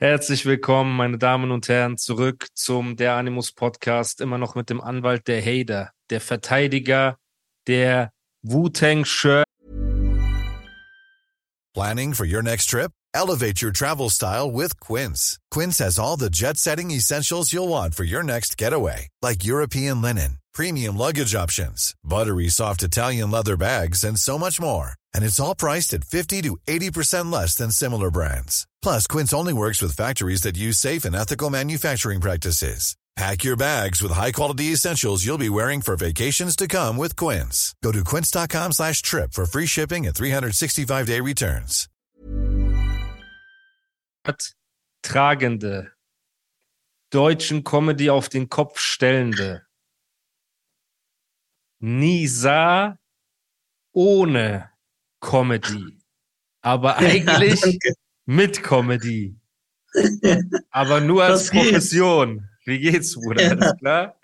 Herzlich willkommen, meine Damen und Herren, zurück zum Der Animus Podcast. Immer noch mit dem Anwalt der Hader, der Verteidiger der Wu-Tang Shirt. Planning for your next trip? Elevate your travel style with Quince. Quince has all the jet setting essentials you'll want for your next getaway, like European linen, premium luggage options, buttery soft Italian leather bags, and so much more. And it's all priced at 50 to 80% less than similar brands. Plus, Quince only works with factories that use safe and ethical manufacturing practices. Pack your bags with high-quality essentials you'll be wearing for vacations to come with Quince. Go to quince.com slash trip for free shipping and 365-day returns. Tragende, deutschen Comedy auf den Kopf stellende, Nisa ohne Comedy, aber eigentlich Danke. Mit Comedy, aber nur als geht? Profession. Wie geht's, Bruder? Ja. Alles klar?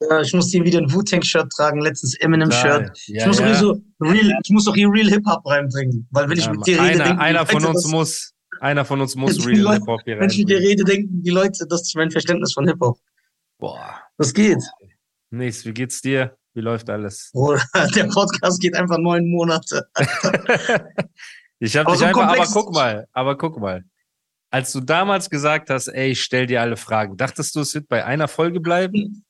Ja, ich muss hier wieder ein Wu-Tang-Shirt tragen, letztens Eminem-Shirt. Ich, Ja, muss doch ja. hier so real, ich muss doch hier Real Hip-Hop reinbringen. Weil wenn ich mit dir rede, einer, denken einer von uns muss, einer von uns muss Real Leute- Hip Hop hier Wenn ich mit dir rede, denken die Leute, das ist mein Verständnis von Hip-Hop. Boah. Was geht? Nix, wie geht's dir? Wie läuft alles? Bruder, der Podcast geht einfach neun Monate. ich habe dich so einfach, aber guck mal, aber guck mal. Als du damals gesagt hast, ey, ich stell dir alle Fragen, dachtest du, es wird bei einer Folge bleiben?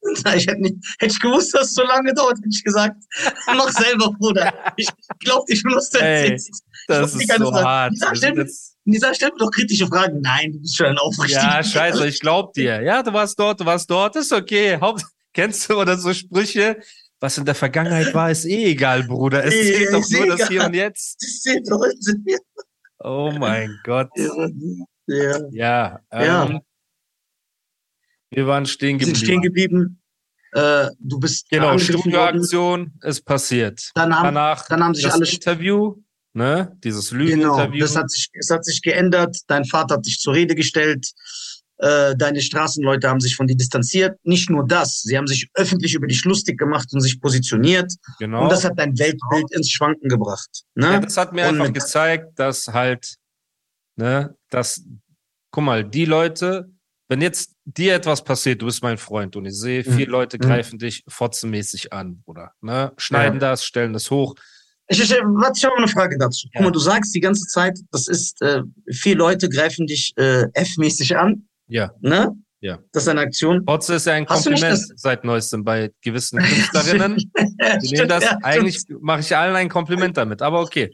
Na, Ich hätte, nicht, hätte ich gewusst, dass es so lange dauert, hätte ich gesagt, mach selber, Bruder. Ich glaube, ich wusste Ey, jetzt. Das ist so sagen. hart. Wir stell jetzt- Nisa, stell mir doch kritische Fragen. Nein, du bist schon ein aufrichtiger. Ja, scheiße, ich glaub dir. Ja, du warst dort, du warst dort, ist okay. Haupt Kennst du oder so Sprüche? Was in der Vergangenheit war, ist eh egal, Bruder. Es Nee, zählt doch nur das egal. Hier und Jetzt. Das zählt heute. Oh mein Gott. Ja. Ja, Ja. ähm, wir waren stehen Wir sind stehen geblieben. geblieben. Äh, du bist Genau. Studioaktion ist passiert. Haben, Danach dann haben sich das alle Interview, ne? Dieses Genau, Lügeninterview. das hat sich, es hat sich geändert. Dein Vater hat dich zur Rede gestellt. Äh, deine Straßenleute haben sich von dir distanziert. Nicht nur das, sie haben sich öffentlich über dich lustig gemacht und sich positioniert. genau. Und das hat dein Weltbild ins Schwanken gebracht. Ne? Ja, das hat mir Und einfach gezeigt, dass halt, ne, dass, guck mal, die Leute, wenn jetzt dir etwas passiert, du bist mein Freund und ich sehe, Mhm. vier Leute Mhm. greifen dich fotzenmäßig an, Bruder, ne, schneiden das, stellen das hoch. Ich, ich, warte, ich habe eine Frage dazu. Ja. Guck mal, du sagst die ganze Zeit, das ist, äh, vier Leute greifen dich äh, F-mäßig an. Ja. Ne? Ja. Das ist eine Aktion. Fotze ist ja ein Hast Kompliment seit neuestem bei gewissen Künstlerinnen. Die nehmen das, eigentlich mache ich allen ein Kompliment damit, aber okay.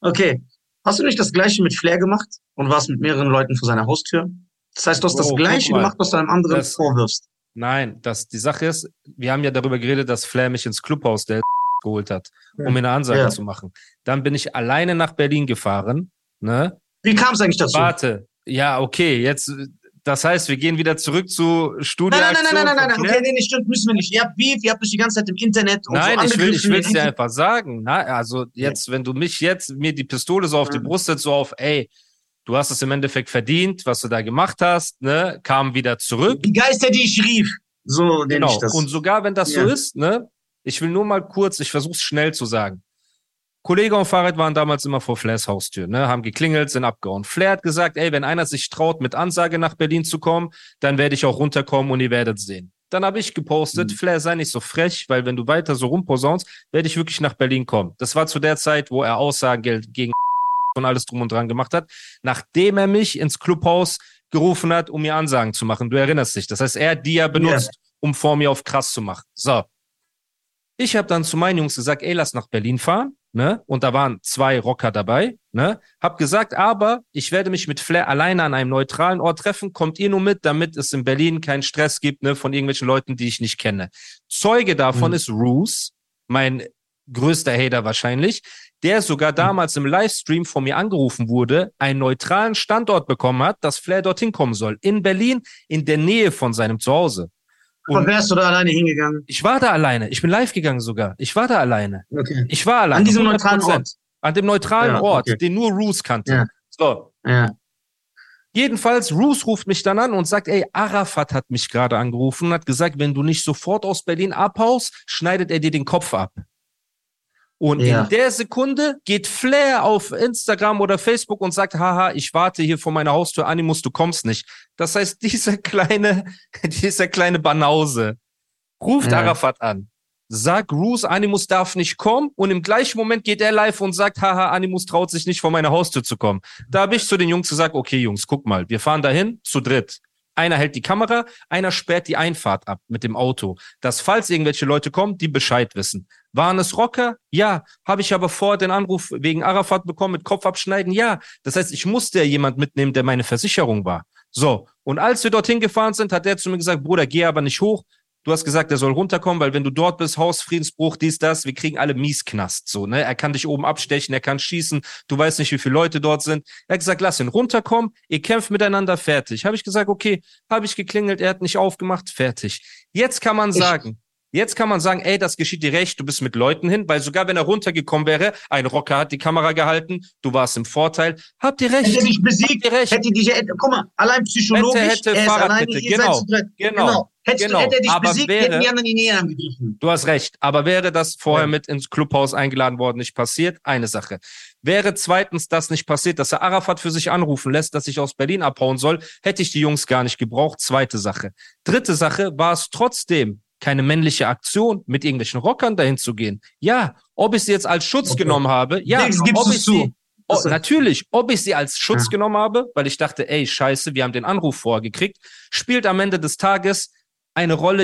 Okay. Hast du nicht das Gleiche mit Flair gemacht und warst mit mehreren Leuten vor seiner Haustür? Das heißt, du hast Bro, das Gleiche gemacht, was du einem anderen Das- vorwirfst. Nein, das, die Sache ist, wir haben ja darüber geredet, dass Flair mich ins Clubhaus der geholt hat, um mir eine Ansage Ja. zu machen. Dann bin ich alleine nach Berlin gefahren, ne? Wie kam es eigentlich dazu? Warte, ja, okay, jetzt, das heißt, wir gehen wieder zurück zu Nein, Studioaktion. nein, nein, nein, nein, nein, nein. Okay, Flair? nee, nee, stimmt, müssen wir nicht. Ihr habt Beef, ihr habt euch die ganze Zeit im Internet und Nein, so ich will, ich will es dir einfach sagen. Na, also jetzt, wenn du mich jetzt, mir die Pistole so auf die Mhm. Brust setzt, so auf, ey, du hast es im Endeffekt verdient, was du da gemacht hast, ne, kam wieder zurück. Die Geister, die ich rief. So nenne Genau. ich das. Und sogar wenn das so Ja. ist, ne, ich will nur mal kurz, ich versuche es schnell zu sagen. Kollege und Fahrrad waren damals immer vor Flairs Haustür, ne, haben geklingelt, sind abgehauen. Flair hat gesagt, ey, wenn einer sich traut, mit Ansage nach Berlin zu kommen, dann werde ich auch runterkommen und ihr werdet sehen. Dann habe ich gepostet, Mhm. Flair sei nicht so frech, weil wenn du weiter so rumposaunst, werde ich wirklich nach Berlin kommen. Das war zu der Zeit, wo er Aussagen gegen und alles drum und dran gemacht hat, nachdem er mich ins Clubhaus gerufen hat, um mir Ansagen zu machen. Du erinnerst dich. Das heißt, er hat die ja benutzt, um vor mir auf krass zu machen. So. Ich habe dann zu meinen Jungs gesagt, ey, lass nach Berlin fahren, ne? Und da waren zwei Rocker dabei, ne? Hab gesagt, aber ich werde mich mit Flair alleine an einem neutralen Ort treffen. Kommt ihr nur mit, damit es in Berlin keinen Stress gibt, ne? Von irgendwelchen Leuten, die ich nicht kenne. Zeuge davon Mhm. ist Roos, mein größter Hater wahrscheinlich, der sogar damals im Livestream von mir angerufen wurde, einen neutralen Standort bekommen hat, dass Flair dorthin kommen soll. In Berlin, in der Nähe von seinem Zuhause. Und wärst du da alleine hingegangen? Ich war da alleine. Ich bin live gegangen sogar. Ich war da alleine. Okay. Ich war alleine. An diesem 100%. neutralen Ort. An dem neutralen Ja, Ort, okay. den nur Roos kannte. Ja. So. Ja. Jedenfalls, Roos ruft mich dann an und sagt, ey, Arafat hat mich gerade angerufen und hat gesagt, wenn du nicht sofort aus Berlin abhaust, schneidet er dir den Kopf ab. Und Ja. in der Sekunde geht Flair auf Instagram oder Facebook und sagt, haha, ich warte hier vor meiner Haustür, Animus, du kommst nicht. Das heißt, dieser kleine, dieser kleine Banause ruft Ja. Arafat an, sagt, Bruce, Animus darf nicht kommen und im gleichen Moment geht er live und sagt, haha, Animus traut sich nicht vor meine Haustür zu kommen. Da habe ich zu den Jungs gesagt, okay, Jungs, guck mal, wir fahren dahin zu dritt. Einer hält die Kamera, einer sperrt die Einfahrt ab mit dem Auto, dass falls irgendwelche Leute kommen, die Bescheid wissen. Waren es Rocker? Ja. Habe ich aber vor den Anruf wegen Arafat bekommen mit Kopf abschneiden? Ja. Das heißt, ich musste ja jemand mitnehmen, der meine Versicherung war. So. Und als wir dorthin gefahren sind, hat der zu mir gesagt, Bruder, geh aber nicht hoch. Du hast gesagt, er soll runterkommen, weil wenn du dort bist, Hausfriedensbruch, dies, das, wir kriegen alle Miesknast, so, ne? Er kann dich oben abstechen, er kann schießen, du weißt nicht, wie viele Leute dort sind. Er hat gesagt, lass ihn runterkommen, ihr kämpft miteinander, fertig. Habe ich gesagt, okay, habe ich geklingelt, er hat nicht aufgemacht, fertig. Jetzt kann man sagen, Jetzt kann man sagen, ey, das geschieht dir recht, du bist mit Leuten hin, weil sogar wenn er runtergekommen wäre, ein Rocker hat die Kamera gehalten, du warst im Vorteil. Habt ihr recht? Hätte er dich besiegt, recht? hätte dich, guck mal, allein psychologisch, Hätte, hätte, er ihr genau, dritt. genau, Hättest genau. du, hätte er dich Aber besiegt, wäre- hätten die anderen die Nähe angegriffen. Du hast recht. Aber wäre das vorher Ja. mit ins Clubhaus eingeladen worden, nicht passiert? Eine Sache. Wäre zweitens das nicht passiert, dass er Arafat für sich anrufen lässt, dass ich aus Berlin abhauen soll, hätte ich die Jungs gar nicht gebraucht. Zweite Sache. Dritte Sache, war es trotzdem keine männliche Aktion, mit irgendwelchen Rockern dahin zu gehen. Ja, ob ich sie jetzt als Schutz Okay. genommen habe, ja, gibst ob ich zu. sie, oh, natürlich, ob ich sie als Schutz Ja. genommen habe, weil ich dachte, ey, scheiße, wir haben den Anruf vorgekriegt, spielt am Ende des Tages eine Rolle,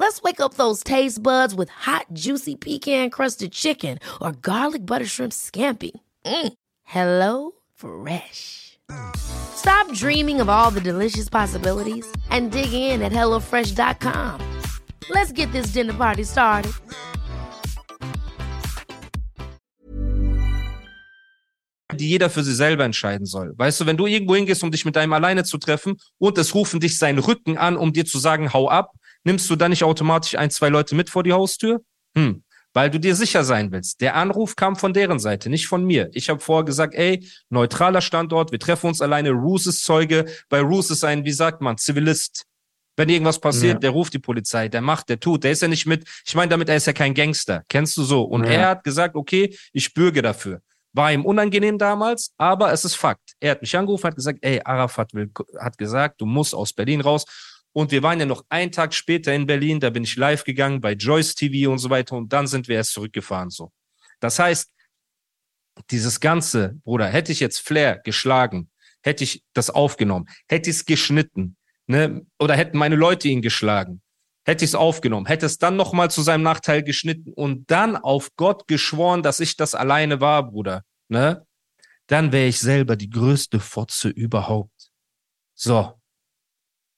Let's wake up those taste buds with hot, juicy pecan crusted chicken or garlic butter shrimp scampi. Mm. Hello Fresh. Stop dreaming of all the delicious possibilities and dig in at HelloFresh.com. Let's get this dinner party started. die jeder für sich selber entscheiden soll. Weißt du, wenn du irgendwo hingehst, um dich mit einem alleine zu treffen und es rufen dich seinen Rücken an, um dir zu sagen, hau ab, nimmst du dann nicht automatisch ein, zwei Leute mit vor die Haustür? Hm. Weil du dir sicher sein willst. Der Anruf kam von deren Seite, nicht von mir. Ich habe vorher gesagt, ey, neutraler Standort, wir treffen uns alleine, Roos ist Zeuge. Bei Roos ist ein, wie sagt man, Zivilist. Wenn irgendwas passiert, Ja. der ruft die Polizei, der macht, der tut, der ist ja nicht mit, ich meine damit, er ist ja kein Gangster, kennst du so. Und Ja. er hat gesagt, okay, ich bürge dafür. War ihm unangenehm damals, aber es ist Fakt. Er hat mich angerufen, hat gesagt, ey, Arafat will, hat gesagt, du musst aus Berlin raus. Und wir waren ja noch einen Tag später in Berlin, da bin ich live gegangen bei Joyce TV und so weiter und dann sind wir erst zurückgefahren so. Das heißt, dieses ganze, Bruder, hätte ich jetzt Flair geschlagen, hätte ich das aufgenommen, hätte ich es geschnitten, ne, oder hätten meine Leute ihn geschlagen, hätte ich es aufgenommen, hätte es dann nochmal zu seinem Nachteil geschnitten und dann auf Gott geschworen, dass ich das alleine war, Bruder, ne, dann wäre ich selber die größte Fotze überhaupt. So.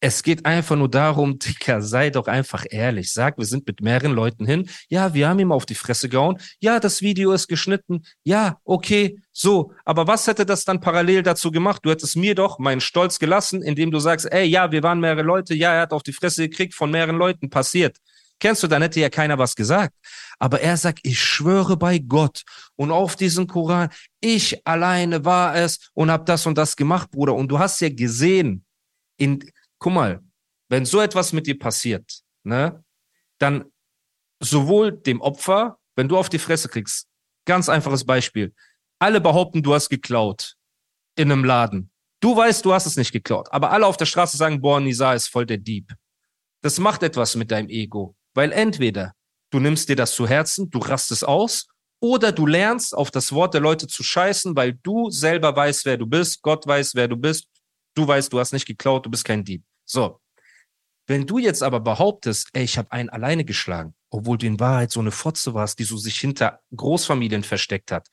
Es geht einfach nur darum, Dicker, sei doch einfach ehrlich. Sag, wir sind mit mehreren Leuten hin. Ja, wir haben ihm auf die Fresse gehauen. Ja, das Video ist geschnitten. Ja, okay, so. Aber was hätte das dann parallel dazu gemacht? Du hättest mir doch meinen Stolz gelassen, indem du sagst, ey, ja, wir waren mehrere Leute. Ja, er hat auf die Fresse gekriegt, von mehreren Leuten passiert. Kennst du, dann hätte ja keiner was gesagt. Aber er sagt, ich schwöre bei Gott und auf diesen Koran, ich alleine war es und hab das und das gemacht, Bruder. Und du hast ja gesehen, in, guck mal, wenn so etwas mit dir passiert, ne, dann sowohl dem Opfer, wenn du auf die Fresse kriegst, ganz einfaches Beispiel. Alle behaupten, du hast geklaut in einem Laden. Du weißt, du hast es nicht geklaut, aber alle auf der Straße sagen, boah, Nisa ist voll der Dieb. Das macht etwas mit deinem Ego, weil entweder du nimmst dir das zu Herzen, du rastest aus, oder du lernst auf das Wort der Leute zu scheißen, weil du selber weißt, wer du bist, Gott weiß, wer du bist, du weißt, du hast nicht geklaut, du bist kein Dieb. So. Wenn du jetzt aber behauptest, ey, ich habe einen alleine geschlagen, obwohl du in Wahrheit so eine Fotze warst, die so sich hinter Großfamilien versteckt hat,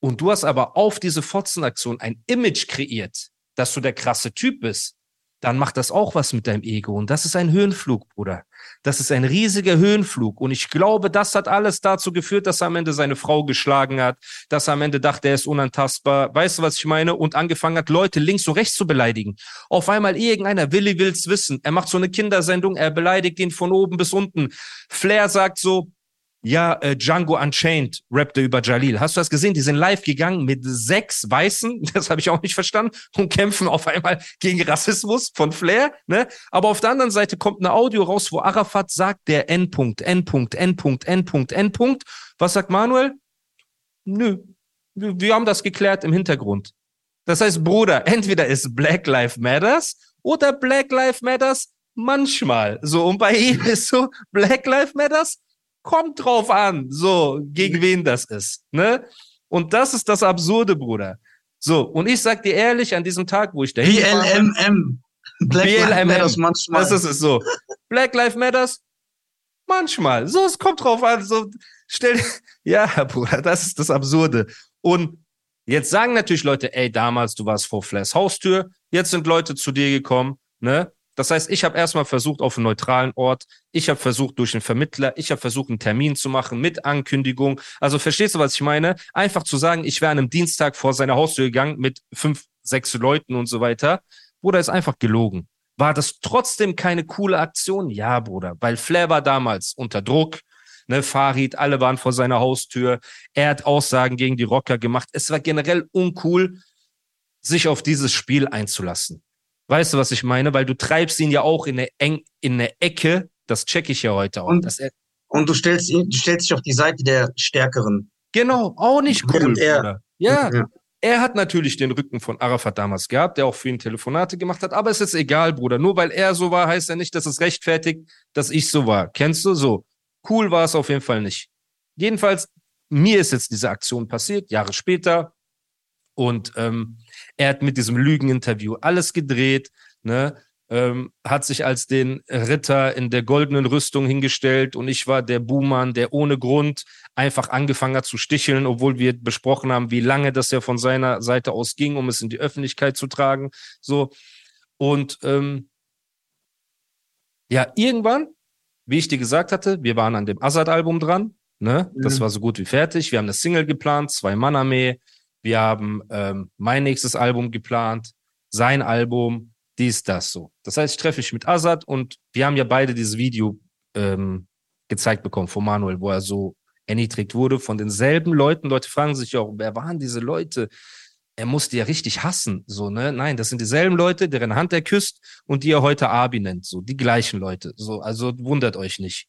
und du hast aber auf diese Fotzenaktion ein Image kreiert, dass du der krasse Typ bist, dann macht das auch was mit deinem Ego. Und das ist ein Höhenflug, Bruder. Das ist ein riesiger Höhenflug. Und ich glaube, das hat alles dazu geführt, dass er am Ende seine Frau geschlagen hat, dass er am Ende dachte, er ist unantastbar. Weißt du, was ich meine? Und angefangen hat, Leute links und rechts zu beleidigen. Auf einmal irgendeiner, Willi will's wissen. Er macht so eine Kindersendung, er beleidigt ihn von oben bis unten. Flair sagt so, ja, äh, Django Unchained rappte über Jalil. Hast du das gesehen? Die sind live gegangen mit sechs Weißen, das habe ich auch nicht verstanden, und kämpfen auf einmal gegen Rassismus von Flair. Ne? Aber auf der anderen Seite kommt eine Audio raus, wo Arafat sagt, der Endpunkt, Endpunkt, Endpunkt, Endpunkt, Endpunkt. Was sagt Manuel? Nö, wir, wir haben das geklärt im Hintergrund. Das heißt, Bruder, entweder ist Black Lives Matters oder Black Lives Matters manchmal. So, und bei ihm ist so, Black Lives Matters Kommt drauf an, so, gegen wen das ist, ne? Und das ist das Absurde, Bruder. So, und ich sag dir ehrlich, an diesem Tag, wo ich da BLMM. Black Lives Matters manchmal. Das ist es so. Black Lives Matters manchmal. So, es kommt drauf an. So, stell, ja, Bruder, das ist das Absurde. Und jetzt sagen natürlich Leute, ey, damals, du warst vor Flairs Haustür. Jetzt sind Leute zu dir gekommen, ne? Das heißt, ich habe erstmal versucht auf einem neutralen Ort, ich habe versucht durch einen Vermittler, ich habe versucht einen Termin zu machen mit Ankündigung. Also verstehst du, was ich meine? Einfach zu sagen, ich wäre an einem Dienstag vor seine Haustür gegangen mit fünf, sechs Leuten und so weiter. Bruder, ist einfach gelogen. War das trotzdem keine coole Aktion? Ja, Bruder, weil Flair war damals unter Druck. Ne, Farid, alle waren vor seiner Haustür. Er hat Aussagen gegen die Rocker gemacht. Es war generell uncool, sich auf dieses Spiel einzulassen. Weißt du, was ich meine? Weil du treibst ihn ja auch in eine, eng, in eine Ecke, das checke ich ja heute auch. Und, und du, stellst, du stellst dich auf die Seite der Stärkeren. Genau, auch nicht cool. Er, ja, ja, er hat natürlich den Rücken von Arafat damals gehabt, der auch für ihn Telefonate gemacht hat, aber es ist egal, Bruder. Nur weil er so war, heißt ja nicht, dass es rechtfertigt, dass ich so war. Kennst du so? Cool war es auf jeden Fall nicht. Jedenfalls, mir ist jetzt diese Aktion passiert, Jahre später. Und ähm, er hat mit diesem Lügeninterview alles gedreht, ne? Ähm, hat sich als den Ritter in der goldenen Rüstung hingestellt und ich war der Buhmann, der ohne Grund einfach angefangen hat zu sticheln, obwohl wir besprochen haben, wie lange das ja von seiner Seite aus ging, um es in die Öffentlichkeit zu tragen. So. Und ähm, ja, irgendwann, wie ich dir gesagt hatte, wir waren an dem Assad-Album dran. Ne? Das mhm. war so gut wie fertig. Wir haben eine Single geplant, zwei Mann-Armee. Wir haben ähm, mein nächstes Album geplant, sein Album, dies, das so. Das heißt, ich treffe mich mit Azad und wir haben ja beide dieses Video ähm, gezeigt bekommen von Manuel, wo er so erniedrigt wurde von denselben Leuten. Leute fragen sich auch, wer waren diese Leute? Er musste ja richtig hassen, so, ne? Nein, das sind dieselben Leute, deren Hand er küsst und die er heute Abi nennt, so, die gleichen Leute, so, also wundert euch nicht.